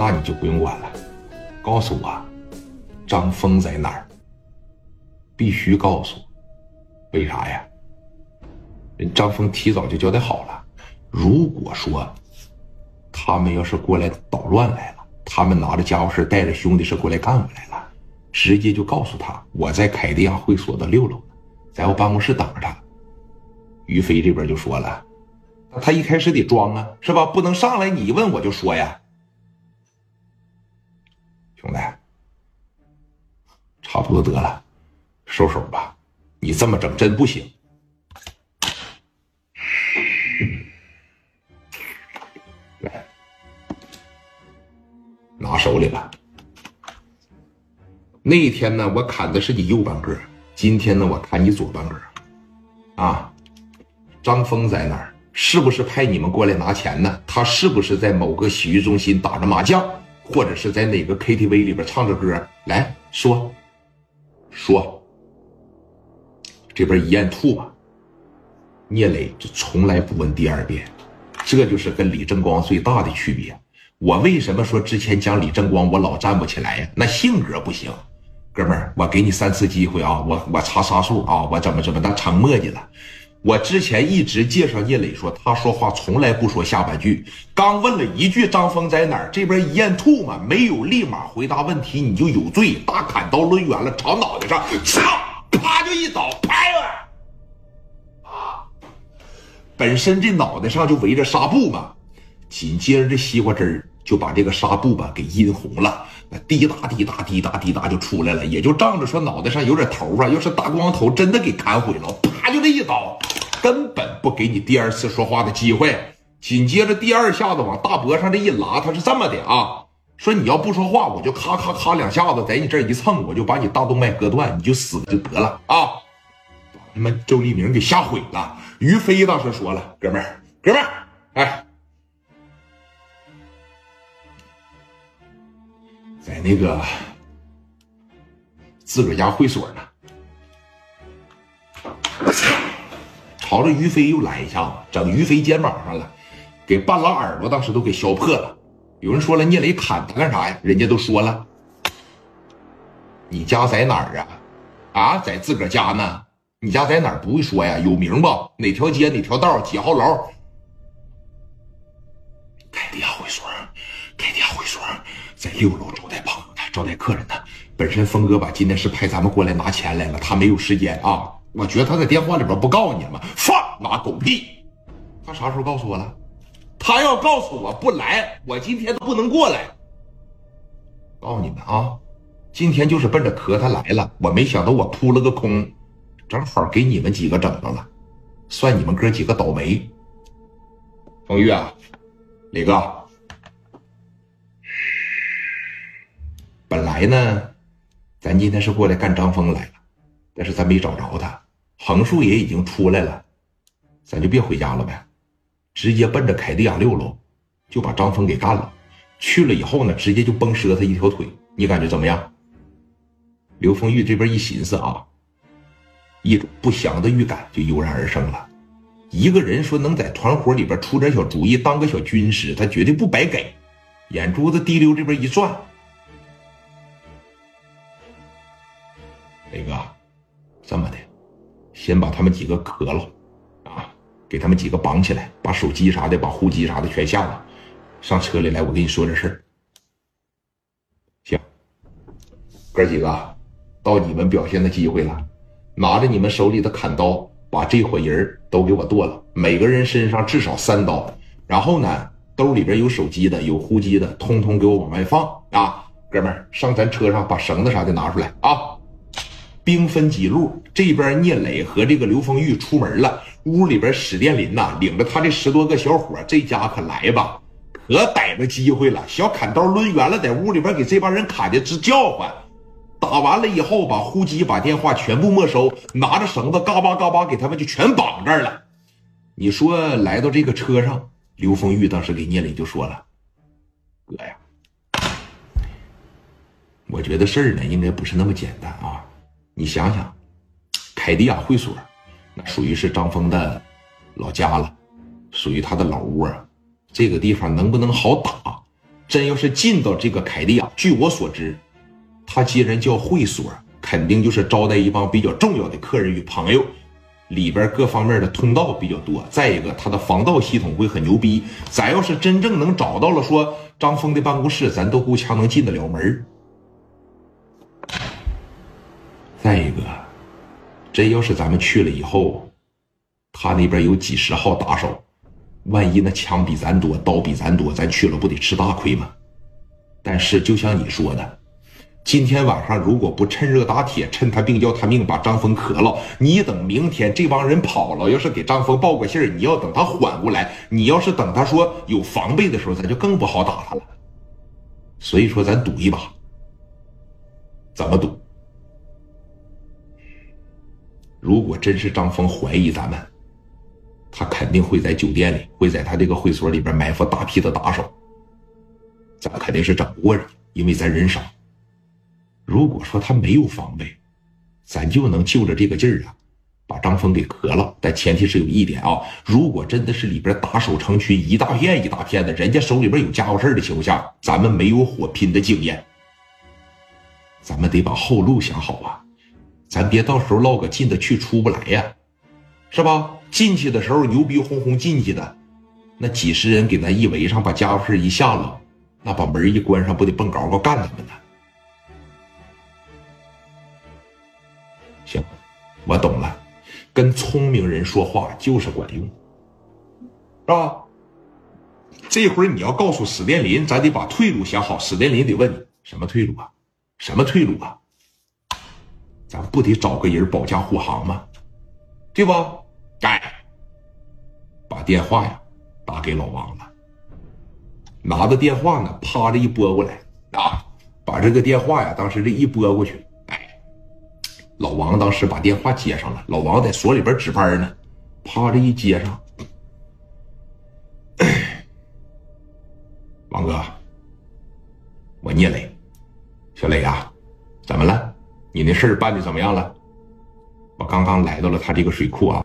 那你就不用管了，告诉我张峰在哪儿，必须告诉，为啥呀？人张峰提早就交代好了，如果说他们要是过来捣乱来了，他们拿着家伙事带着兄弟是过来干我来了，直接就告诉他我在凯迪亚会所的六楼，在我办公室等着他。于飞这边就说了，他一开始得装啊，是吧？不能上来你一问我就说呀，兄弟，差不多得了，收手吧，你这么整真不行。来，拿手里了。那一天呢，我砍的是你右半个，今天呢，我砍你左半个。啊，张峰在哪儿？是不是派你们过来拿钱呢？他是不是在某个洗浴中心打着麻将，或者是在哪个 KTV 里边唱着歌？来说，说。这边一咽吐吧，聂磊就从来不问第二遍，这就是跟李正光最大的区别。我为什么说之前讲李正光我老站不起来呀？那性格不行。哥们儿，我给你三次机会啊！我我查杀数啊！我怎么怎么的成磨叽了？我之前一直介绍聂磊说，他说话从来不说下半句。刚问了一句张峰在哪儿，这边一咽吐嘛，没有立马回答问题，你就有罪。大砍刀抡圆了，朝脑袋上，操！啪就一刀，拍了。啊！本身这脑袋上就围着纱布嘛，紧接着这西瓜汁儿就把这个纱布吧给阴红了。滴答滴答滴答滴答就出来了，也就仗着说脑袋上有点头发，要是大光头真的给砍毁了，啪就这一刀，根本不给你第二次说话的机会。紧接着第二下子往大脖上这一拉，他是这么的啊，说你要不说话，我就咔咔咔两下子在你这一蹭，我就把你大动脉割断，你就死了就得了啊！把他妈周立明给吓毁了。于飞当时说了，哥们儿，哥们儿，哎。在那个自个家会所呢，朝着于飞又来一下子，整于飞肩膀上了，给半拉耳朵当时都给削破了。有人说了，聂磊砍他干啥呀？人家都说了，你家在哪儿啊？啊，在自个儿家呢。你家在哪儿？不会说呀？有名不？哪条街？哪条道？几号楼？凯迪亚会所，凯迪亚会所在六楼招待朋友的，招待客人的。本身峰哥吧，今天是派咱们过来拿钱来了，他没有时间啊。我觉得他在电话里边不告诉你吗，放马狗屁！他啥时候告诉我了？他要告诉我不来，我今天都不能过来。告诉你们啊，今天就是奔着磕他来了。我没想到我扑了个空，正好给你们几个整着了，算你们哥几个倒霉。冯玉啊。李哥，本来呢，咱今天是过来干张峰来了，但是咱没找着他，横竖也已经出来了，咱就别回家了呗，直接奔着凯迪亚六楼就把张峰给干了。去了以后呢，直接就崩折他一条腿，你感觉怎么样？刘丰玉这边一寻思啊，一种不祥的预感就油然而生了。一个人说能在团伙里边出点小主意，当个小军师，他绝对不白给。眼珠子滴溜这边一转，雷哥，这么的，先把他们几个磕了，啊，给他们几个绑起来，把手机啥的，把户籍啥的全下了，上车里来，我跟你说点事儿。行，哥几个，到你们表现的机会了，拿着你们手里的砍刀。把这伙人都给我剁了，每个人身上至少三刀。然后呢，兜里边有手机的、有呼机的，通通给我往外放啊！哥们儿，上咱车上把绳子啥的拿出来啊！兵分几路，这边聂磊和这个刘丰玉出门了，屋里边史殿林呐，领着他这十多个小伙，这家可来吧，可逮着机会了，小砍刀抡圆了，在屋里边给这帮人砍的直叫唤。打完了以后，把呼机、把电话全部没收，拿着绳子嘎巴嘎巴给他们就全绑这儿了。你说来到这个车上，刘丰玉当时给聂磊就说了：“哥呀，我觉得事儿呢应该不是那么简单啊。你想想，凯迪亚会所那属于是张峰的老家了，属于他的老窝，这个地方能不能好打？真要是进到这个凯迪亚，据我所知，他既然叫会所，肯定就是招待一帮比较重要的客人与朋友，里边各方面的通道比较多。再一个，他的防盗系统会很牛逼。咱要是真正能找到了，说张峰的办公室，咱都够呛能进得了门。再一个，真要是咱们去了以后，他那边有几十号打手。万一那枪比咱多，刀比咱多，咱去了不得吃大亏吗？但是就像你说的，今天晚上如果不趁热打铁，趁他病要他命，把张峰磕了，你等明天这帮人跑了，要是给张峰报个信儿，你要等他缓过来，你要是等他说有防备的时候，咱就更不好打他了。所以说，咱赌一把，怎么赌？如果真是张峰怀疑咱们。他肯定会在酒店里，会在他这个会所里边埋伏大批的打手，咱肯定是整不过人家，因为咱人少。如果说他没有防备，咱就能就着这个劲儿啊，把张峰给磕了。但前提是有一点啊，如果真的是里边打手成群，一大片一大片的，人家手里边有家伙事儿的情况下，咱们没有火拼的经验，咱们得把后路想好啊，咱别到时候落个进得去出不来呀，是吧？进去的时候牛逼哄哄进去的，那几十人给咱一围上，把家伙事一下了，那把门一关上，不得蹦高高干他们呢？行，我懂了，跟聪明人说话就是管用，是吧？这会儿你要告诉史殿林，咱得把退路想好。史殿林得问你什么退路啊？什么退路啊？咱不得找个人保驾护航吗？对吧？该把电话呀打给老王了，拿着电话呢，啪着一拨过来啊，把这个电话呀，当时这一拨过去，哎，老王当时把电话接上了，老王在所里边值班呢，啪着一接上，王哥，我聂磊，小磊啊，你那事儿办的怎么样了？我刚刚来到了他这个水库啊。